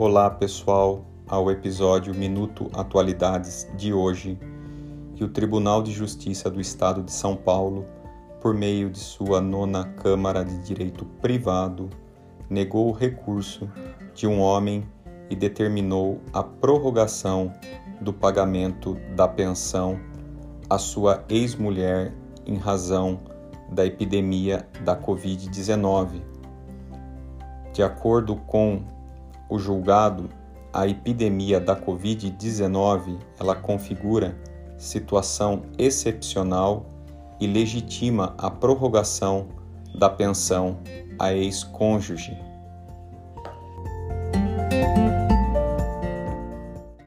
Olá, pessoal, ao episódio Minuto Atualidades de hoje, que o Tribunal de Justiça do Estado de São Paulo, por meio de sua nona Câmara de Direito Privado, negou o recurso de um homem e determinou a prorrogação do pagamento da pensão à sua ex-mulher em razão da epidemia da Covid-19. De acordo com o julgado, a epidemia da Covid-19 ela configura situação excepcional e legitima a prorrogação da pensão a ex-cônjuge.